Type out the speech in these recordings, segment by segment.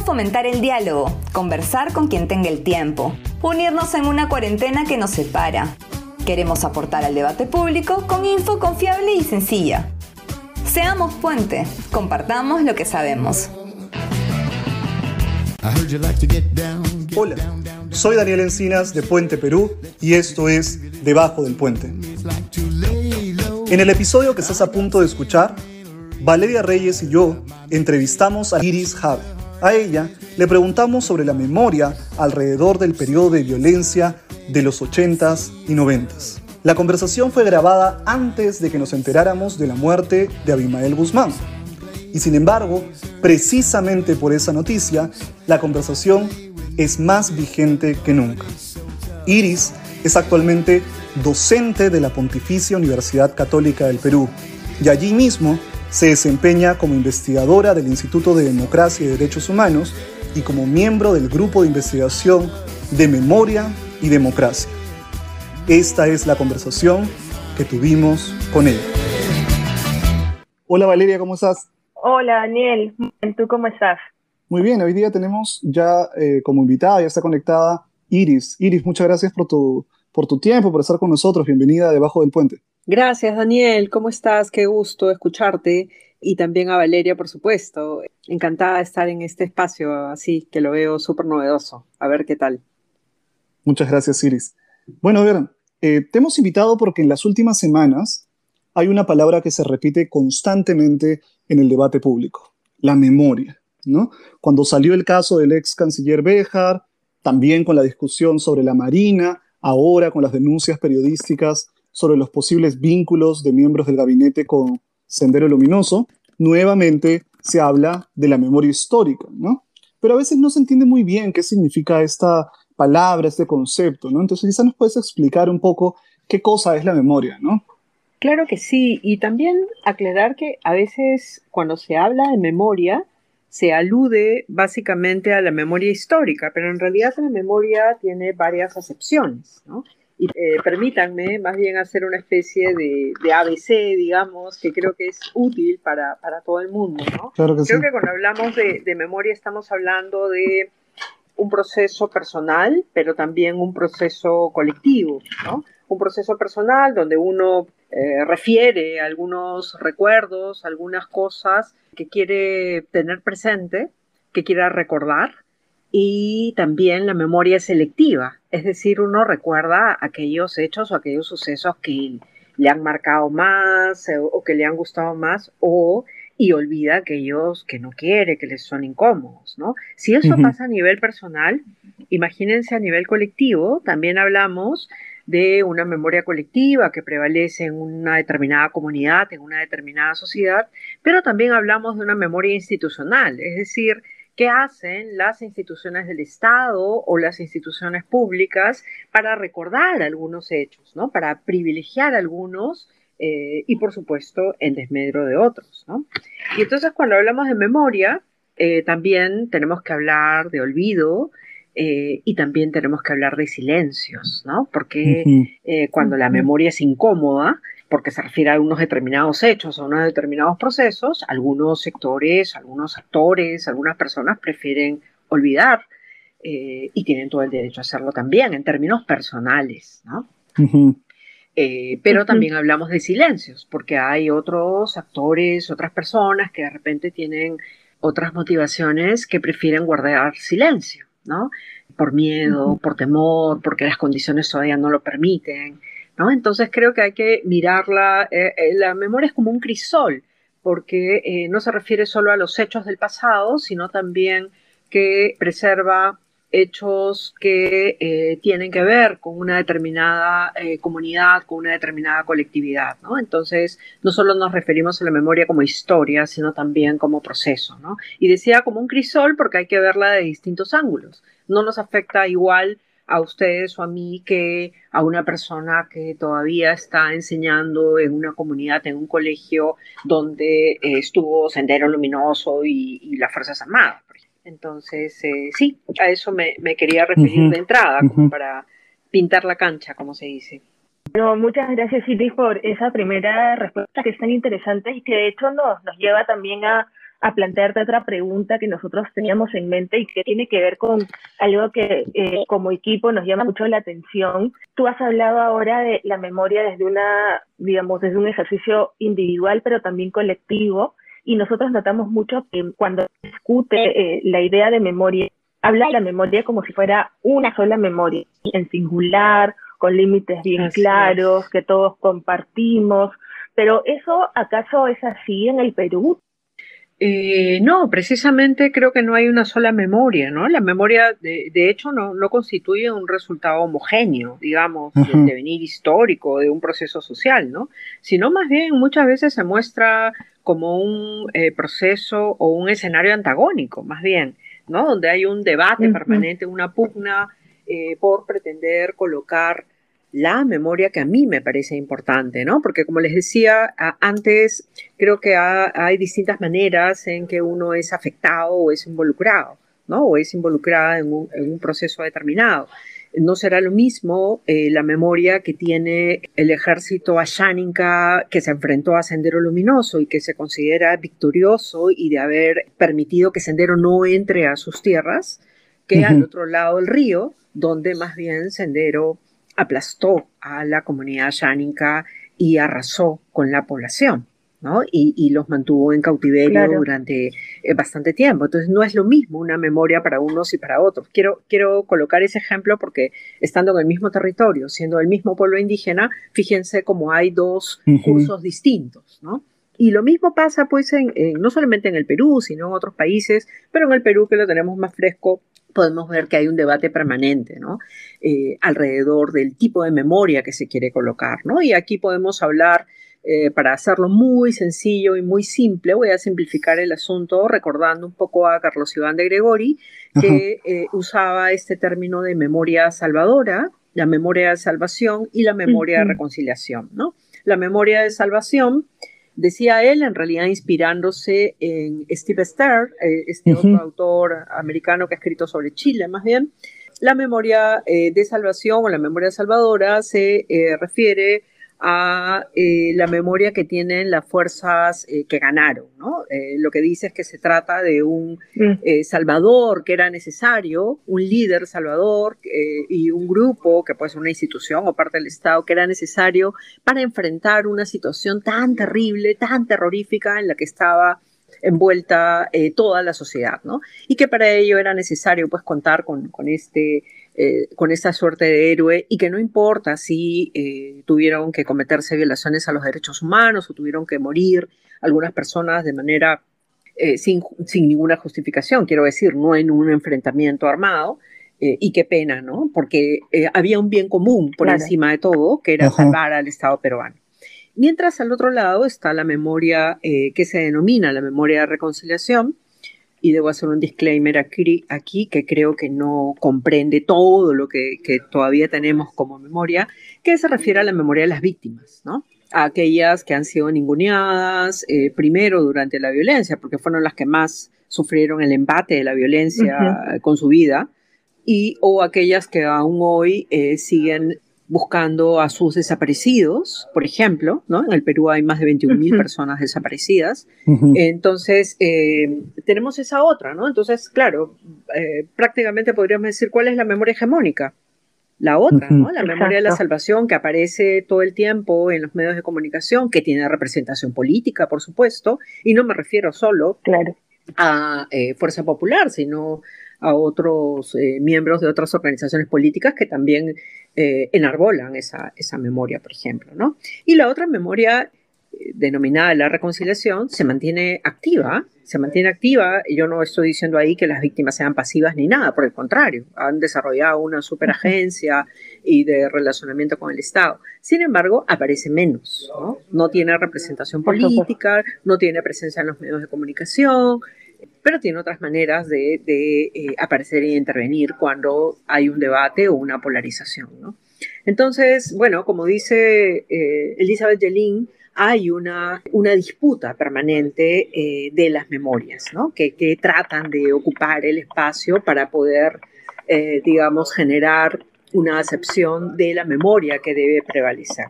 Fomentar el diálogo, conversar con quien tenga el tiempo, unirnos en una cuarentena que nos separa. Queremos aportar al debate público con info confiable y sencilla. Seamos puente, compartamos lo que sabemos. Hola, soy Daniel Encinas de Puente Perú y esto es Debajo del Puente. En el episodio que estás a punto de escuchar, Valeria Reyes y yo entrevistamos a Iris Jave. A ella le preguntamos sobre la memoria alrededor del periodo de violencia de los 80s y 90s. La conversación fue grabada antes de que nos enteráramos de la muerte de Abimael Guzmán. Y sin embargo, precisamente por esa noticia, la conversación es más vigente que nunca. Iris es actualmente docente de la Pontificia Universidad Católica del Perú y allí mismo se desempeña como investigadora del Instituto de Democracia y Derechos Humanos y como miembro del Grupo de Investigación de Memoria y Democracia. Esta es la conversación que tuvimos con ella. Hola Valeria, ¿cómo estás? Hola Daniel, ¿tú cómo estás? Muy bien, hoy día tenemos ya eh, como invitada, ya está conectada Iris. Iris, muchas gracias por tu, por tu tiempo, por estar con nosotros. Bienvenida a Debajo del Puente. Gracias, Daniel. ¿Cómo estás? Qué gusto escucharte. Y también a Valeria, por supuesto. Encantada de estar en este espacio así, que lo veo súper novedoso. A ver qué tal. Muchas gracias, Iris. Bueno, a ver, eh, te hemos invitado porque en las últimas semanas hay una palabra que se repite constantemente en el debate público, la memoria. ¿no? Cuando salió el caso del ex canciller Béjar, también con la discusión sobre la Marina, ahora con las denuncias periodísticas sobre los posibles vínculos de miembros del gabinete con Sendero Luminoso, nuevamente se habla de la memoria histórica, ¿no? Pero a veces no se entiende muy bien qué significa esta palabra, este concepto, ¿no? Entonces quizás nos puedes explicar un poco qué cosa es la memoria, ¿no? Claro que sí, y también aclarar que a veces cuando se habla de memoria, se alude básicamente a la memoria histórica, pero en realidad la memoria tiene varias acepciones, ¿no? Y eh, permítanme más bien hacer una especie de, ABC, digamos, que creo que es útil para, todo el mundo. ¿no? Claro que creo que cuando hablamos de, memoria estamos hablando de un proceso personal, pero también un proceso colectivo. ¿no? Un proceso personal donde uno eh, refiere algunos recuerdos, algunas cosas que quiere tener presente, que quiera recordar y también la memoria selectiva, es decir, uno recuerda aquellos hechos o aquellos sucesos que le han marcado más eh, o que le han gustado más o y olvida aquellos que no quiere, que les son incómodos, ¿no? Si eso pasa a nivel personal, imagínense a nivel colectivo, también hablamos de una memoria colectiva que prevalece en una determinada comunidad, en una determinada sociedad, pero también hablamos de una memoria institucional, es decir, ¿Qué hacen las instituciones del Estado o las instituciones públicas para recordar algunos hechos, ¿no? Para privilegiar algunos eh, y, por supuesto, en desmedro de otros, ¿no? Y entonces, cuando hablamos de memoria, eh, también tenemos que hablar de olvido, eh, y también tenemos que hablar de silencios, ¿no? Porque cuando la memoria es incómoda, porque se refiere a unos determinados hechos, a unos determinados procesos, algunos sectores, algunos actores, algunas personas prefieren olvidar eh, y tienen todo el derecho a hacerlo también en términos personales, ¿no? Eh, pero también hablamos de silencios, porque hay otros actores, otras personas que de repente tienen otras motivaciones que prefieren guardar silencio, ¿no? Por miedo, por temor, porque las condiciones todavía no lo permiten. Entonces creo que hay que mirarla, eh, eh, la memoria es como un crisol, porque eh, no se refiere solo a los hechos del pasado, sino también que preserva hechos que tienen que ver con una determinada comunidad, con una determinada colectividad, ¿no? Entonces, no solo nos referimos a la memoria como historia, sino también como proceso. Y decía como un crisol porque hay que verla de distintos ángulos. No nos afecta igual a ustedes o a mí que a una persona que todavía está enseñando en una comunidad, en un colegio donde eh, estuvo Sendero Luminoso y, las Fuerzas Armadas. Entonces, eh, sí, a eso me, quería referir de entrada, como para pintar la cancha, como se dice. No, muchas gracias, Iris, por esa primera respuesta que es tan interesante y que de hecho nos, nos lleva también a, a plantearte otra pregunta que nosotros teníamos en mente y que tiene que ver con algo que eh, como equipo nos llama mucho la atención. Tú has hablado ahora de la memoria desde una, digamos, desde un ejercicio individual, pero también colectivo. Y nosotros notamos mucho que cuando discute eh, la idea de memoria, habla de la memoria como si fuera una sola memoria, en singular, con límites bien claros, que todos compartimos. Pero ¿eso acaso es así en el Perú? Eh, no, precisamente creo que no hay una sola memoria, ¿no? La memoria, de, hecho, no, no, constituye un resultado homogéneo, digamos, del devenir histórico de un proceso social, ¿no? Sino más bien muchas veces se muestra como un eh, proceso o un escenario antagónico, más bien, ¿no? Donde hay un debate permanente, una pugna eh, por pretender colocar la memoria que a mí me parece importante, ¿no? Porque como les decía antes, creo que hay distintas maneras en que uno es afectado o es involucrado, ¿no? O es involucrada en un, proceso determinado. No será lo mismo eh, la memoria que tiene el ejército asháninca que se enfrentó a Sendero Luminoso y que se considera victorioso y de haber permitido que Sendero no entre a sus tierras, que al otro lado del río, donde más bien Sendero aplastó a la comunidad yánica y arrasó con la población. ¿no? Y, los mantuvo en cautiverio durante eh, bastante tiempo. Entonces no es lo mismo una memoria para unos y para otros. Quiero, quiero colocar ese ejemplo porque estando en el mismo territorio, siendo el mismo pueblo indígena, fíjense cómo hay dos cursos distintos, ¿no? Y lo mismo pasa pues en, no solamente en el Perú, sino en otros países, pero en el Perú que lo tenemos más fresco, podemos ver que hay un debate permanente ¿no? Eh, alrededor del tipo de memoria que se quiere colocar. ¿no? Y aquí podemos hablar, eh, para hacerlo muy sencillo y muy simple, voy a simplificar el asunto recordando un poco a Carlos Iván de Gregori, que eh, usaba este término de memoria salvadora, la memoria de salvación y la memoria de reconciliación. ¿no? La memoria de salvación Decía él, en realidad inspirándose en Steve Stern, eh, este otro autor americano que ha escrito sobre Chile, más bien, la memoria eh, de salvación o la memoria salvadora se eh, refiere a eh, la memoria que tienen las fuerzas eh, que ganaron. ¿no? Eh, lo que dice es que se trata de un mm. salvador que era necesario, un líder salvador y un grupo, que puede ser una institución o parte del Estado, que era necesario para enfrentar una situación tan terrible, tan terrorífica en la que estaba envuelta toda la sociedad, ¿no? Y que para ello era necesario pues contar con, con este eh, con esta suerte de héroe y que no importa si eh, tuvieron que cometerse violaciones a los derechos humanos o tuvieron que morir algunas personas de manera eh, sin, ninguna justificación, quiero decir, no en un enfrentamiento armado. y qué pena, ¿no? Porque había un bien común por encima de todo, que era salvar al Estado peruano. Mientras al otro lado está la memoria que se denomina la memoria de reconciliación, y debo hacer un disclaimer aquí, aquí que creo que no comprende todo lo que, todavía tenemos como memoria, que se refiere a la memoria de las víctimas, ¿no? A aquellas que han sido ninguneadas eh, primero durante la violencia, porque fueron las que más sufrieron el embate de la violencia con su vida, y o aquellas que aún hoy eh, siguen buscando a sus desaparecidos, por ejemplo, ¿no? En el Perú hay más de 21.000 personas desaparecidas. Entonces, eh, tenemos esa otra, ¿no? Entonces, claro, eh, prácticamente podríamos decir cuál es la memoria hegemónica. La otra, ¿no? La memoria de la salvación que aparece todo el tiempo en los medios de comunicación, que tiene representación política, por supuesto, y no me refiero solo claro. a eh, Fuerza Popular, sino a otros miembros de otras organizaciones políticas que también eh, enarbolan esa, esa memoria, por ejemplo. ¿no? Y la otra memoria eh, denominada la reconciliación se mantiene activa, se mantiene activa, yo no estoy diciendo ahí que las víctimas sean pasivas ni nada, por el contrario, han desarrollado una superagencia y de relacionamiento con el Estado. Sin embargo, aparece menos, ¿no? No tiene representación política, no tiene presencia en los medios de comunicación, pero tiene otras maneras de, eh, aparecer y intervenir cuando hay un debate o una polarización. ¿no? Entonces, bueno, como dice eh, Elizabeth Jelin, hay una, disputa permanente eh, de las memorias, ¿no? que, que, tratan de ocupar el espacio para poder, digamos, generar una acepción de la memoria que debe prevalecer.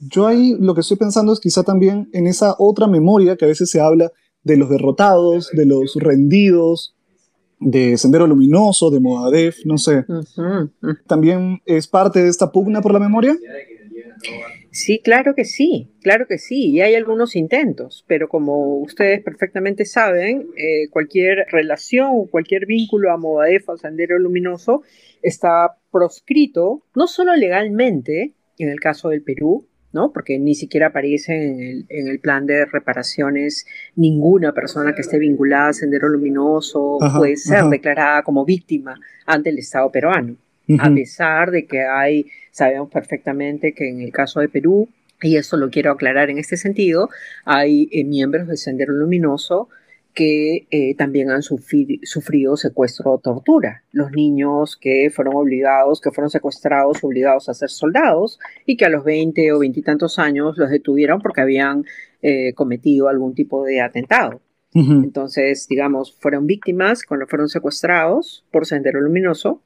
Yo ahí lo que estoy pensando es quizá también en esa otra memoria que a veces se habla de los derrotados, de los rendidos, de Sendero Luminoso, de Movadef, no sé. ¿También es parte de esta pugna por la memoria? Sí, claro que sí, claro que sí, y hay algunos intentos, pero como ustedes perfectamente saben, eh, cualquier relación, cualquier vínculo a Movadef o Sendero Luminoso está proscrito, no solo legalmente, en el caso del Perú, ¿no? Porque ni siquiera aparece en el, plan de reparaciones ninguna persona que esté vinculada a Sendero Luminoso puede ser declarada como víctima ante el Estado peruano. A pesar de que hay, sabemos perfectamente que en el caso de Perú, y eso lo quiero aclarar en este sentido, hay eh, miembros del Sendero Luminoso que eh, también han sufrido secuestro o tortura. Los niños que fueron obligados, que fueron secuestrados, obligados a ser soldados y que a los 20 o 20 y tantos años los detuvieron porque habían eh, cometido algún tipo de atentado. Entonces, digamos, fueron víctimas cuando fueron secuestrados por Sendero Luminoso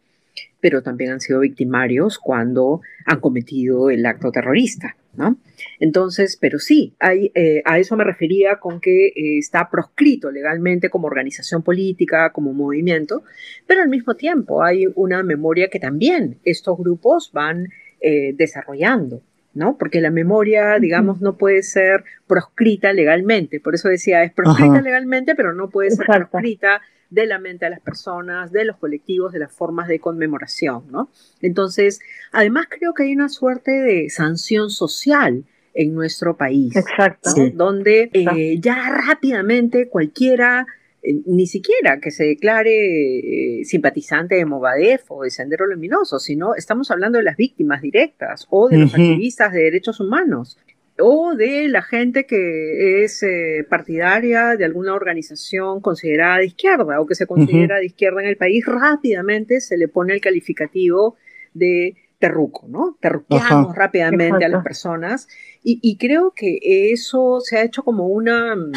pero también han sido victimarios cuando han cometido el acto terrorista. ¿no? Entonces, pero sí, hay, eh, a eso me refería con que eh, está proscrito legalmente como organización política, como movimiento, pero al mismo tiempo hay una memoria que también estos grupos van eh, desarrollando. ¿No? Porque la memoria, digamos, no puede ser proscrita legalmente. Por eso decía, es proscrita legalmente, pero no puede ser proscrita de la mente de las personas, de los colectivos, de las formas de conmemoración, ¿no? Entonces, además creo que hay una suerte de sanción social en nuestro país, Exacto. donde eh, ya rápidamente cualquiera, eh, ni siquiera que se declare eh, simpatizante de Movadef o de Sendero Luminoso, sino estamos hablando de las víctimas directas o de los activistas de derechos humanos o de la gente que es eh, partidaria de alguna organización considerada de izquierda o que se considera de izquierda en el país, rápidamente se le pone el calificativo de terruco, ¿no? Terruqueamos rápidamente a las personas. Y, creo que eso se ha hecho como una mm,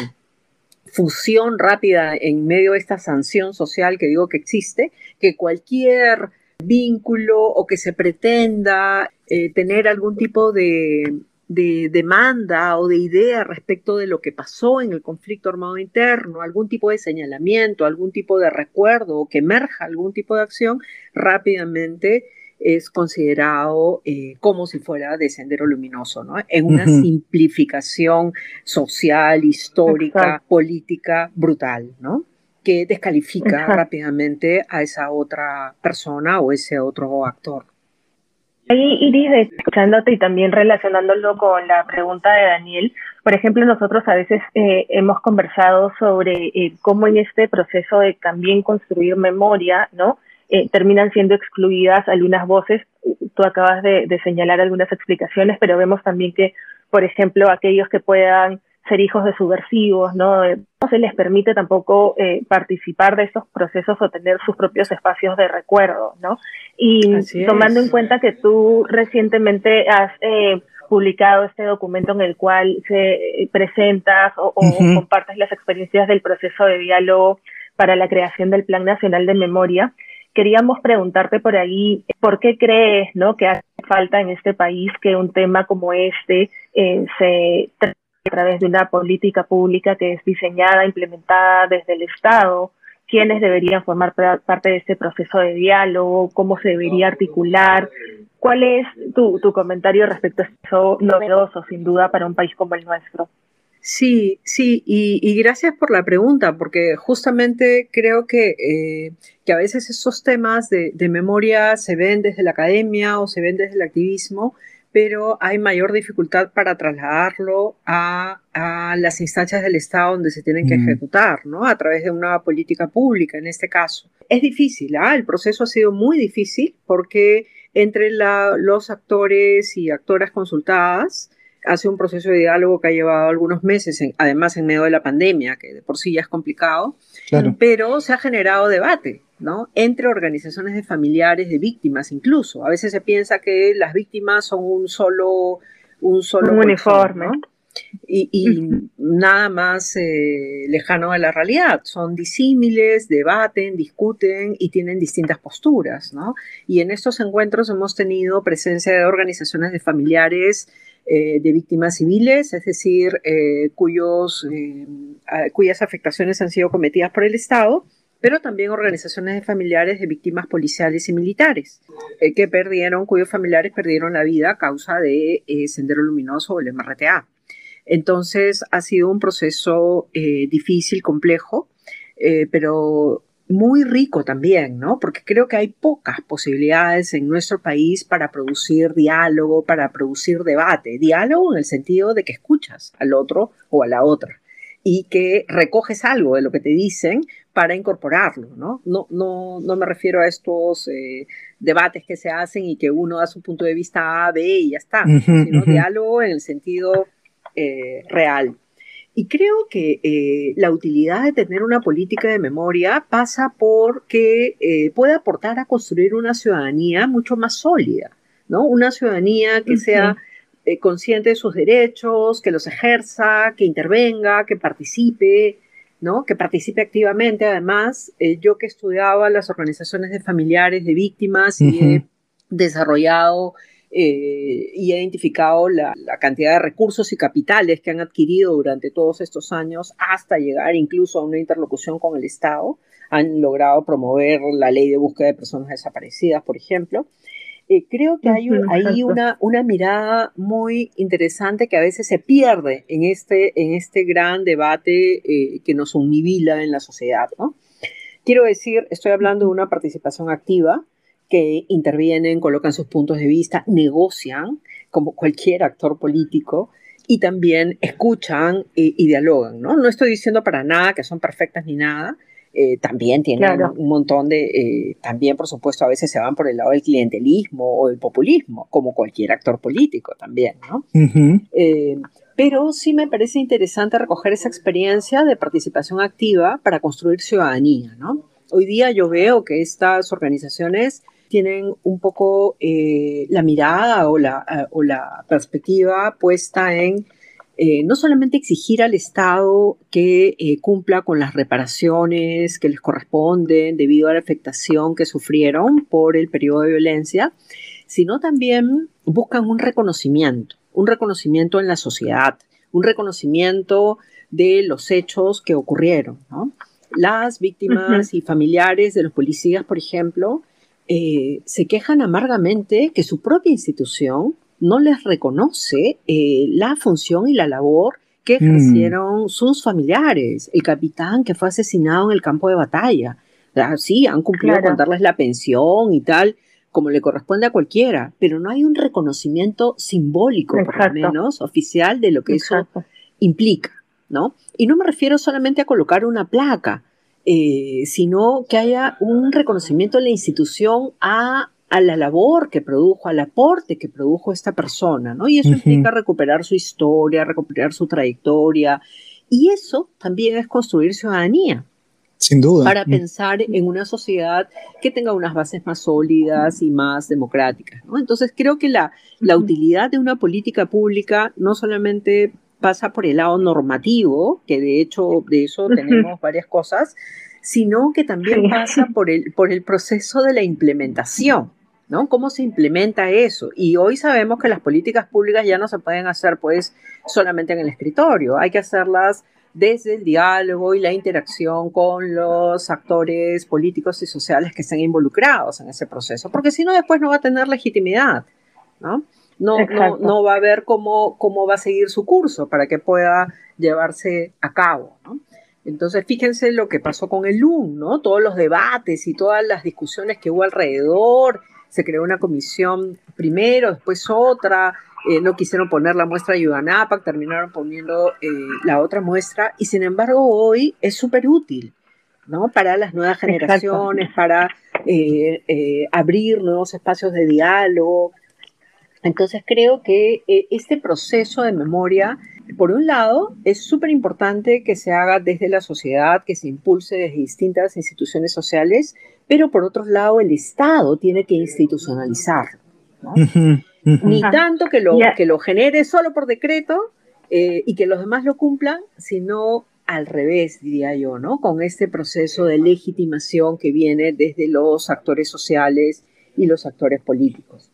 fusión rápida en medio de esta sanción social que digo que existe, que cualquier vínculo o que se pretenda eh, tener algún tipo de de demanda o de idea respecto de lo que pasó en el conflicto armado interno, algún tipo de señalamiento, algún tipo de recuerdo o que emerja algún tipo de acción, rápidamente es considerado eh, como si fuera de sendero luminoso, ¿no? En una simplificación social, histórica, política brutal, ¿no? Que descalifica rápidamente a esa otra persona o ese otro actor. Ahí, Iris, escuchándote y también relacionándolo con la pregunta de Daniel, por ejemplo, nosotros a veces eh, hemos conversado sobre eh, cómo en este proceso de también construir memoria, ¿no? Eh, terminan siendo excluidas algunas voces. Tú acabas de, de señalar algunas explicaciones, pero vemos también que, por ejemplo, aquellos que puedan ser hijos de subversivos, ¿no? Eh, no se les permite tampoco eh, participar de estos procesos o tener sus propios espacios de recuerdo, ¿no? Y tomando en cuenta que tú recientemente has eh, publicado este documento en el cual se presentas o, compartes las experiencias del proceso de diálogo para la creación del Plan Nacional de Memoria, queríamos preguntarte por ahí, ¿por qué crees, ¿no? Que hace falta en este país que un tema como este se a través de una política pública que es diseñada, implementada desde el Estado, quiénes deberían formar parte de este proceso de diálogo, cómo se debería articular. ¿Cuál es tu, comentario respecto a esto novedoso, sin duda, para un país como el nuestro? Sí, sí, y, gracias por la pregunta, porque justamente creo que, eh, que a veces esos temas de, de, memoria se ven desde la academia o se ven desde el activismo pero hay mayor dificultad para trasladarlo a, las instancias del Estado donde se tienen que ejecutar, ¿no? A través de una política pública, en este caso. Es difícil, ¿ah? El proceso ha sido muy difícil porque entre los actores y actoras consultadas, hace un proceso de diálogo que ha llevado algunos meses, además en medio de la pandemia, que de por sí ya es complicado, pero se ha generado debate, ¿no? Entre organizaciones de familiares de víctimas incluso. A veces se piensa que las víctimas son un solo... Un solo uniforme. Y, nada más eh, lejano a la realidad. Son disímiles, debaten, discuten y tienen distintas posturas, ¿no? Y en estos encuentros hemos tenido presencia de organizaciones de familiares eh, de víctimas civiles, es decir, eh, cuyos, eh, cuyas afectaciones han sido cometidas por el Estado, pero también organizaciones de familiares de víctimas policiales y militares, que perdieron, cuyos familiares perdieron la vida a causa de Sendero Luminoso o el MRTA. Entonces ha sido un proceso difícil, complejo, pero muy rico también, ¿no? Porque creo que hay pocas posibilidades en nuestro país para producir diálogo, para producir debate. Diálogo en el sentido de que escuchas al otro o a la otra y que recoges algo de lo que te dicen para incorporarlo, ¿no? No, no, no me refiero a estos eh, debates que se hacen y que uno da su punto de vista A, B y ya está, sino diálogo en el sentido eh, real. Y creo que eh, la utilidad de tener una política de memoria pasa por que eh, puede aportar a construir una ciudadanía mucho más sólida, ¿no? Una ciudadanía que sea eh, consciente de sus derechos, que los ejerza, que intervenga, que participe, ¿no? Que participe activamente. Además, yo que estudiaba las organizaciones de familiares de víctimas y he desarrollado eh, y he identificado la, cantidad de recursos y capitales que han adquirido durante todos estos años hasta llegar incluso a una interlocución con el Estado. Han logrado promover la ley de búsqueda de personas desaparecidas, por ejemplo. Eh, creo que hay, hay una, una, mirada muy interesante que a veces se pierde en este, en este gran debate eh, que nos univila en la sociedad. ¿no? Quiero decir, estoy hablando de una participación activa, que intervienen, colocan sus puntos de vista, negocian como cualquier actor político y también escuchan y, dialogan, ¿no? No estoy diciendo para nada que son perfectas ni nada, eh, también tienen un montón de, eh, también por supuesto a veces se van por el lado del clientelismo o del populismo, como cualquier actor político también, ¿no? Eh, pero sí me parece interesante recoger esa experiencia de participación activa para construir ciudadanía, ¿no? Hoy día yo veo que estas organizaciones tienen un poco eh, la mirada o la, eh, o la, perspectiva puesta en eh, no solamente exigir al Estado que cumpla con las reparaciones que les corresponden debido a la afectación que sufrieron por el periodo de violencia, sino también buscan un reconocimiento, un reconocimiento en la sociedad, un reconocimiento de los hechos que ocurrieron. Las víctimas y familiares de los policías, por ejemplo, eh, se quejan amargamente que su propia institución no les reconoce eh, la función y la labor que mm. ejercieron sus familiares, el capitán que fue asesinado en el campo de batalla. sí, han cumplido con darles la pensión y tal, como le corresponde a cualquiera, pero no hay un reconocimiento simbólico, por lo menos, oficial de lo que eso implica, ¿no? Y no me refiero solamente a colocar una placa, eh, sino que haya un reconocimiento de la institución a, la labor que produjo, al aporte que produjo esta persona, ¿no? Y eso implica recuperar su historia, recuperar su trayectoria, y eso también es construir ciudadanía. Sin duda. Para pensar en una sociedad que tenga unas bases más sólidas y más democráticas. ¿no? Entonces creo que la, la utilidad de una política pública no solamente pasa por el lado normativo, que de hecho de eso tenemos varias cosas, sino que también pasa por el, por el proceso de la implementación, ¿no? ¿Cómo se implementa eso? Y hoy sabemos que las políticas públicas ya no se pueden hacer pues solamente en el escritorio, hay que hacerlas desde el diálogo y la interacción con los actores políticos y sociales que estén involucrados en ese proceso, porque si no después no va a tener legitimidad, ¿no? No, no, va a ver cómo, cómo va a seguir su curso para que pueda llevarse a cabo. Entonces, fíjense lo que pasó con el LUM, ¿no? Todos los debates y todas las discusiones que hubo alrededor. Se creó una comisión primero, después otra. Eh, no quisieron poner la muestra de Yuganapac, terminaron poniendo eh, la otra muestra. Y sin embargo, hoy es súper útil, ¿no? Para las nuevas generaciones, para eh, abrir nuevos espacios de diálogo, entonces creo que eh, este proceso de memoria, por un lado, es súper importante que se haga desde la sociedad, que se impulse desde distintas instituciones sociales, pero por otro lado, el Estado tiene que institucionalizarlo. Ni tanto que lo, que lo genere solo por decreto eh, y que los demás lo cumplan, sino al revés, diría yo, ¿no? Con este proceso de legitimación que viene desde los actores sociales y los actores políticos.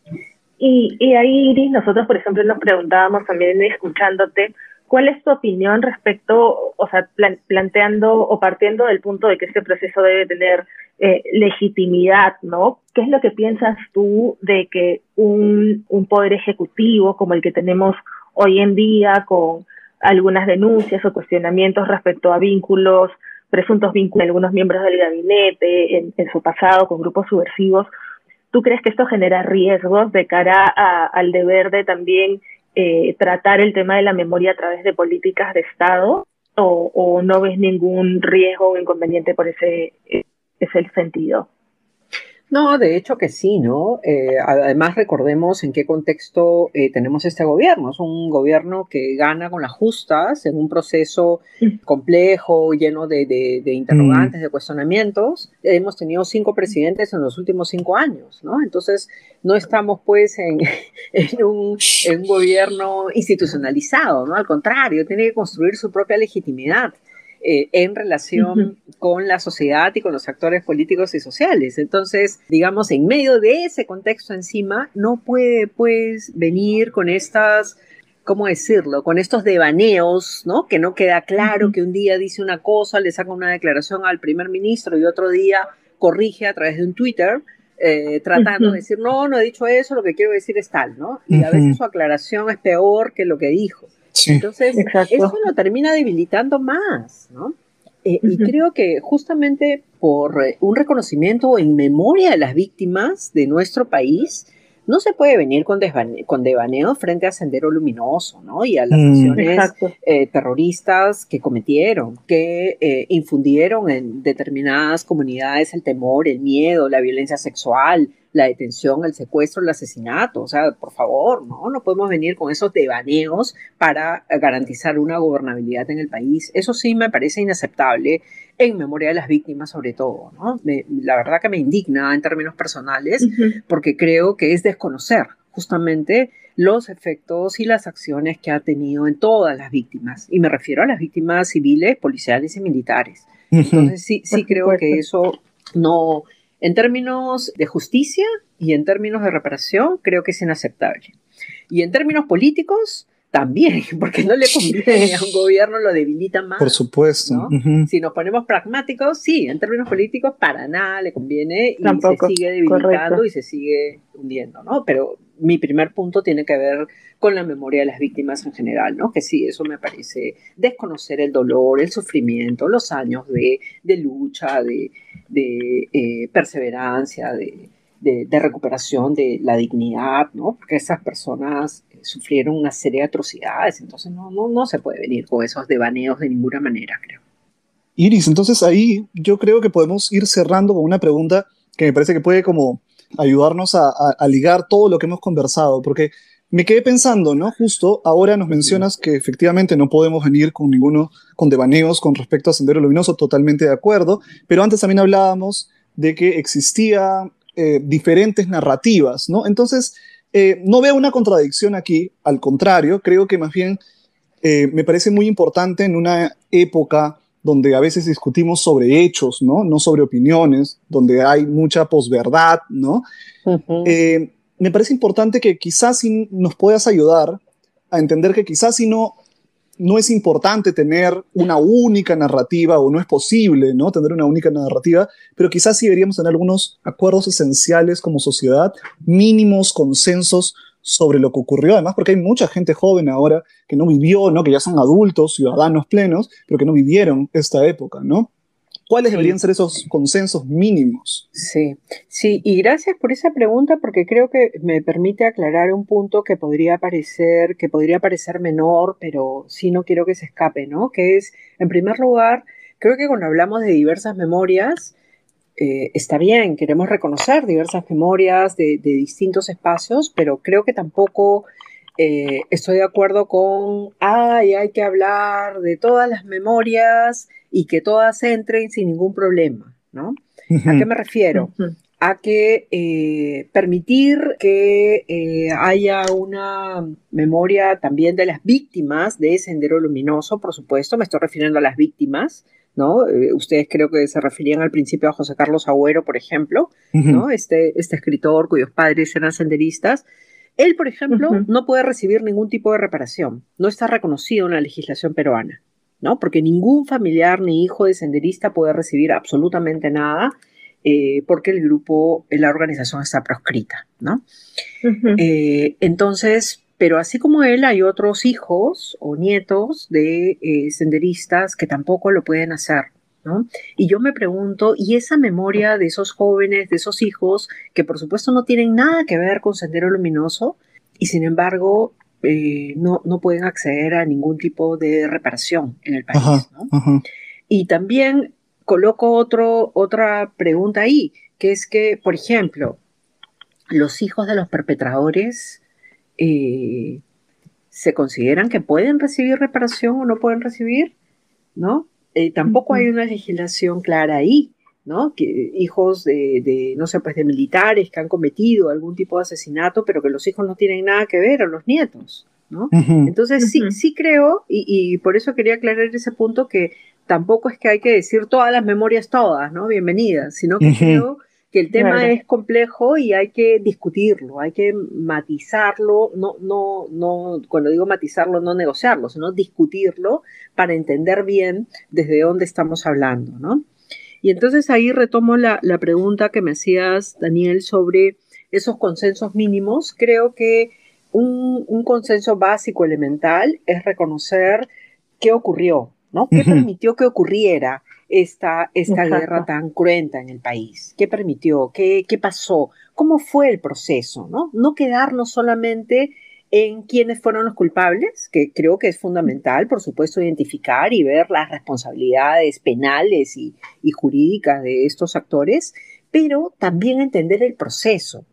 Y, y ahí, Iris, nosotros, por ejemplo, nos preguntábamos también escuchándote, ¿cuál es tu opinión respecto, o sea, planteando o partiendo del punto de que este proceso debe tener eh, legitimidad, ¿no? ¿Qué es lo que piensas tú de que un, poder ejecutivo como el que tenemos hoy en día, con algunas denuncias o cuestionamientos respecto a vínculos, presuntos vínculos de algunos miembros del gabinete en, en su pasado con grupos subversivos, ¿Tú crees que esto genera riesgos de cara al deber de también eh, tratar el tema de la memoria a través de políticas de Estado? ¿O, no ves ningún riesgo o inconveniente por ese, ese sentido? No, de hecho que sí, ¿no? Eh, además recordemos en qué contexto eh, tenemos este gobierno. Es un gobierno que gana con las justas en un proceso complejo, lleno de, interrogantes, de cuestionamientos. Hemos tenido cinco presidentes en los últimos cinco años, ¿no? Entonces no estamos pues en, un, en un gobierno institucionalizado, ¿no? Al contrario, tiene que construir su propia legitimidad. Eh, en relación con la sociedad y con los actores políticos y sociales. Entonces, digamos, en medio de ese contexto encima, no puede pues venir con estas ¿cómo decirlo? Con estos devaneos, ¿no? Que no queda claro que un día dice una cosa, le saca una declaración al primer ministro y otro día corrige a través de un Twitter, eh, tratando de decir, no, no he dicho eso, lo que quiero decir es tal, ¿no? Y a veces su aclaración es peor que lo que dijo. Entonces, eso lo termina debilitando más, ¿no? Eh, y creo que justamente por eh, un reconocimiento en memoria de las víctimas de nuestro país, no se puede venir con, con devaneo frente a Sendero Luminoso, ¿no? Y a las mm. acciones eh, terroristas que cometieron, que infundieron en determinadas comunidades el temor, el miedo, la violencia sexual, la detención, el secuestro, el asesinato. O sea, por favor, ¿no? No podemos venir con esos devaneos para garantizar una gobernabilidad en el país. Eso sí me parece inaceptable en memoria de las víctimas sobre todo, ¿no? la verdad que me indigna en términos personales porque creo que es desconocer justamente los efectos y las acciones que ha tenido en todas las víctimas. Y me refiero a las víctimas civiles, policiales y militares. Entonces sí, sí creo que eso no, en términos de justicia y en términos de reparación, creo que es inaceptable. Y en términos políticos, también, porque no le conviene a un gobierno, lo debilita más. Por supuesto. Si nos ponemos pragmáticos, sí, en términos políticos, para nada le conviene y se sigue debilitando y se sigue hundiendo, ¿no? Pero mi primer punto tiene que ver con la memoria de las víctimas en general, ¿no? Que sí, eso me parece desconocer el dolor, el sufrimiento, los años de, de lucha, de, de eh, perseverancia, de, de, recuperación de la dignidad, ¿no? Porque esas personas sufrieron una serie de atrocidades, entonces no, no, no se puede venir con esos devaneos de ninguna manera, creo. Iris, entonces ahí yo creo que podemos ir cerrando con una pregunta que me parece que puede como ayudarnos a, ligar todo lo que hemos conversado, porque me quedé pensando, ¿no? Justo ahora nos mencionas que efectivamente no podemos venir con ninguno, con devaneos con respecto a Sendero Luminoso, totalmente de acuerdo, pero antes también hablábamos de que existía eh, diferentes narrativas, ¿no? Entonces, eh, no veo una contradicción aquí, al contrario, creo que más bien eh, me parece muy importante en una época donde a veces discutimos sobre hechos, ¿no? No sobre opiniones, donde hay mucha posverdad, ¿no? me parece importante que quizás si nos puedas ayudar a entender que quizás si no, no es importante tener una única narrativa o no es posible ¿no? tener una única narrativa, pero quizás sí deberíamos tener algunos acuerdos esenciales como sociedad, mínimos consensos sobre lo que ocurrió, además porque hay mucha gente joven ahora que no vivió, ¿no? que ya son adultos, ciudadanos plenos, pero que no vivieron esta época, ¿no? ¿Cuáles deberían ser esos consensos mínimos? Sí, sí, y gracias por esa pregunta porque creo que me permite aclarar un punto que podría parecer, que podría parecer menor, pero sí no quiero que se escape, ¿no? Que es, en primer lugar, creo que cuando hablamos de diversas memorias, eh, está bien, queremos reconocer diversas memorias de, distintos espacios, pero creo que tampoco eh, estoy de acuerdo con, ay, hay que hablar de todas las memorias y que todas entren sin ningún problema, ¿no? ¿A qué me refiero? A que eh, permitir que eh, haya una memoria también de las víctimas de Sendero Luminoso, por supuesto, me estoy refiriendo a las víctimas, ¿no? Eh, ustedes creo que se referían al principio a José Carlos Agüero, por ejemplo, ¿no? Este, este escritor cuyos padres eran senderistas, Él, por ejemplo, no puede recibir ningún tipo de reparación, no está reconocido en la legislación peruana, ¿no? Porque ningún familiar ni hijo de senderista puede recibir absolutamente nada eh, porque el grupo, la organización está proscrita, ¿no? Eh, entonces, pero así como él, hay otros hijos o nietos de eh, senderistas que tampoco lo pueden hacer. ¿No? Y yo me pregunto, ¿y esa memoria de esos jóvenes, de esos hijos, que por supuesto no tienen nada que ver con Sendero Luminoso, y sin embargo no, no, pueden acceder a ningún tipo de reparación en el país? ¿no? Y también coloco otro, otra pregunta ahí, que es que, por ejemplo, los hijos de los perpetradores eh, se consideran que pueden recibir reparación o no pueden recibir, ¿no? Eh, tampoco hay una legislación clara ahí, ¿no? Que hijos de, no sé, pues de militares que han cometido algún tipo de asesinato, pero que los hijos no tienen nada que ver, o los nietos, ¿no? Entonces sí, sí creo, y, y, por eso quería aclarar ese punto, que tampoco es que hay que decir todas las memorias todas, ¿no? Bienvenidas, sino que creo que el tema es complejo y hay que discutirlo, hay que matizarlo, no, no, no, cuando digo matizarlo, no negociarlo, sino discutirlo para entender bien desde dónde estamos hablando, ¿no? Y entonces ahí retomo la, pregunta que me hacías, Daniel, sobre esos consensos mínimos. Creo que un, un consenso básico elemental es reconocer qué ocurrió, ¿Qué permitió que ocurriera esta, esta guerra tan cruenta en el país? ¿Qué permitió? ¿Qué, ¿Qué pasó? ¿Cómo fue el proceso? ¿no? no quedarnos solamente en quiénes fueron los culpables, que creo que es fundamental, por supuesto, identificar y ver las responsabilidades penales y, jurídicas de estos actores, pero también entender el proceso.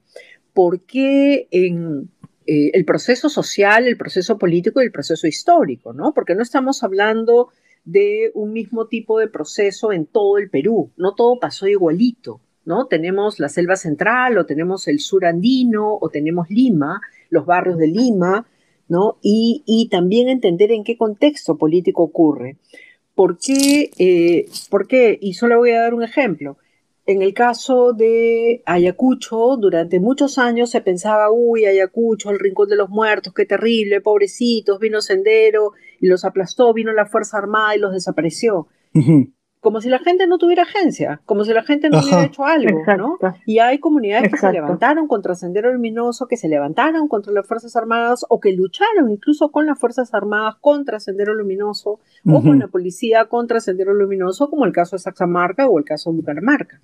¿Por qué en, eh, el proceso social, el proceso político y el proceso histórico, ¿no? Porque no estamos hablando de un mismo tipo de proceso en todo el Perú. No todo pasó igualito, ¿no? Tenemos la selva central o tenemos el sur andino o tenemos Lima, los barrios de Lima, ¿no? Y, también entender en qué contexto político ocurre. ¿Por qué? Eh, ¿Por qué? Y solo voy a dar un ejemplo. En el caso de Ayacucho, durante muchos años se pensaba, uy, Ayacucho, el rincón de los muertos, qué terrible, pobrecitos, vino Sendero y los aplastó, vino la Fuerza Armada y los desapareció. Como si la gente no tuviera agencia, como si la gente no hubiera hecho algo, ¿no? Y hay comunidades que se levantaron contra Sendero Luminoso, que se levantaron contra las Fuerzas Armadas o que lucharon incluso con las Fuerzas Armadas contra Sendero Luminoso o con la policía contra Sendero Luminoso, como el caso de Saxamarca o el caso de Bucaramanga.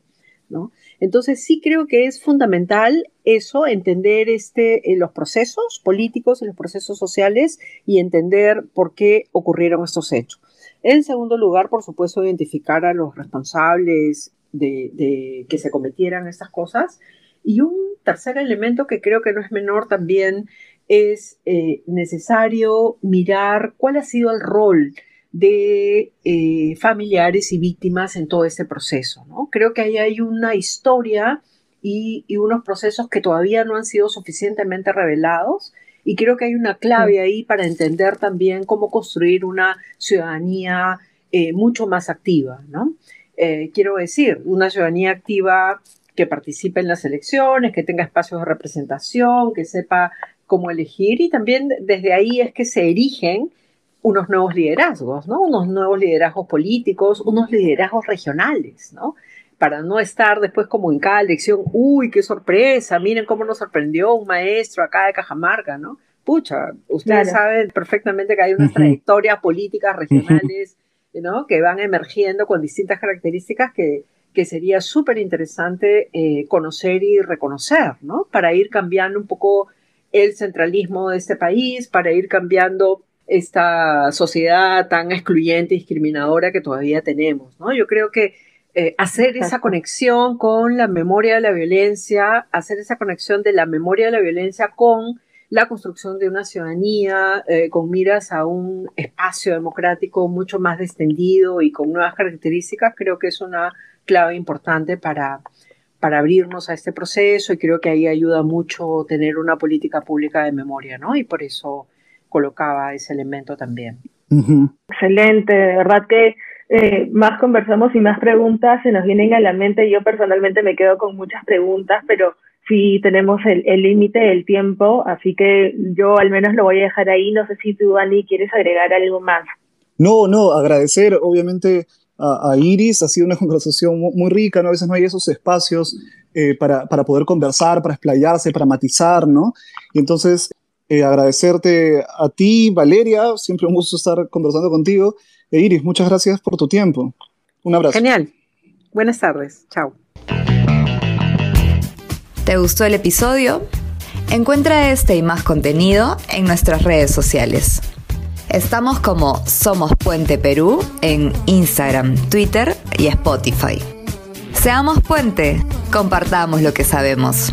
Entonces sí creo que es fundamental eso, entender este, eh, los procesos políticos y los procesos sociales y entender por qué ocurrieron estos hechos. En segundo lugar, por supuesto, identificar a los responsables de, que se cometieran estas cosas. Y un tercer elemento que creo que no es menor también es eh, necesario mirar cuál ha sido el rol de eh, familiares y víctimas en todo este proceso. ¿no? Creo que ahí hay una historia y, unos procesos que todavía no han sido suficientemente revelados y creo que hay una clave ahí para entender también cómo construir una ciudadanía eh, mucho más activa. ¿no? Eh, quiero decir, una ciudadanía activa que participe en las elecciones, que tenga espacios de representación, que sepa cómo elegir y también desde ahí es que se erigen unos nuevos liderazgos, ¿no? Unos nuevos liderazgos políticos, unos liderazgos regionales, ¿no? Para no estar después como en cada elección, uy, qué sorpresa, miren cómo nos sorprendió un maestro acá de Cajamarca, ¿no? Pucha, ustedes saben perfectamente que hay unas trayectorias políticas regionales, ¿no? Que van emergiendo con distintas características que, que sería súper interesante eh, conocer y reconocer, ¿no? Para ir cambiando un poco el centralismo de este país, para ir cambiando esta sociedad tan excluyente y discriminadora que todavía tenemos, ¿no? Yo creo que eh, hacer esa conexión con la memoria de la violencia, hacer esa conexión de la memoria de la violencia con la construcción de una ciudadanía eh, con miras a un espacio democrático mucho más extendido y con nuevas características, creo que es una clave importante para, para abrirnos a este proceso y creo que ahí ayuda mucho tener una política pública de memoria, ¿no? Y por eso colocaba ese elemento también. Excelente, de verdad que eh, más conversamos y más preguntas se nos vienen a la mente. Yo personalmente me quedo con muchas preguntas, pero sí tenemos el límite del tiempo, así que yo al menos lo voy a dejar ahí. No sé si tú, Dani, quieres agregar algo más. No, no, agradecer obviamente a, Iris, ha sido una conversación muy, rica, ¿no? A veces no hay esos espacios eh, para, para, poder conversar, para explayarse, para matizar, ¿no? Y entonces eh, agradecerte a ti, Valeria, siempre un gusto estar conversando contigo. E Iris, muchas gracias por tu tiempo. Un abrazo. Genial. Buenas tardes. Chao. ¿Te gustó el episodio? Encuentra este y más contenido en nuestras redes sociales. Estamos como Somos Puente Perú en Instagram, Twitter y Spotify. Seamos puente, compartamos lo que sabemos.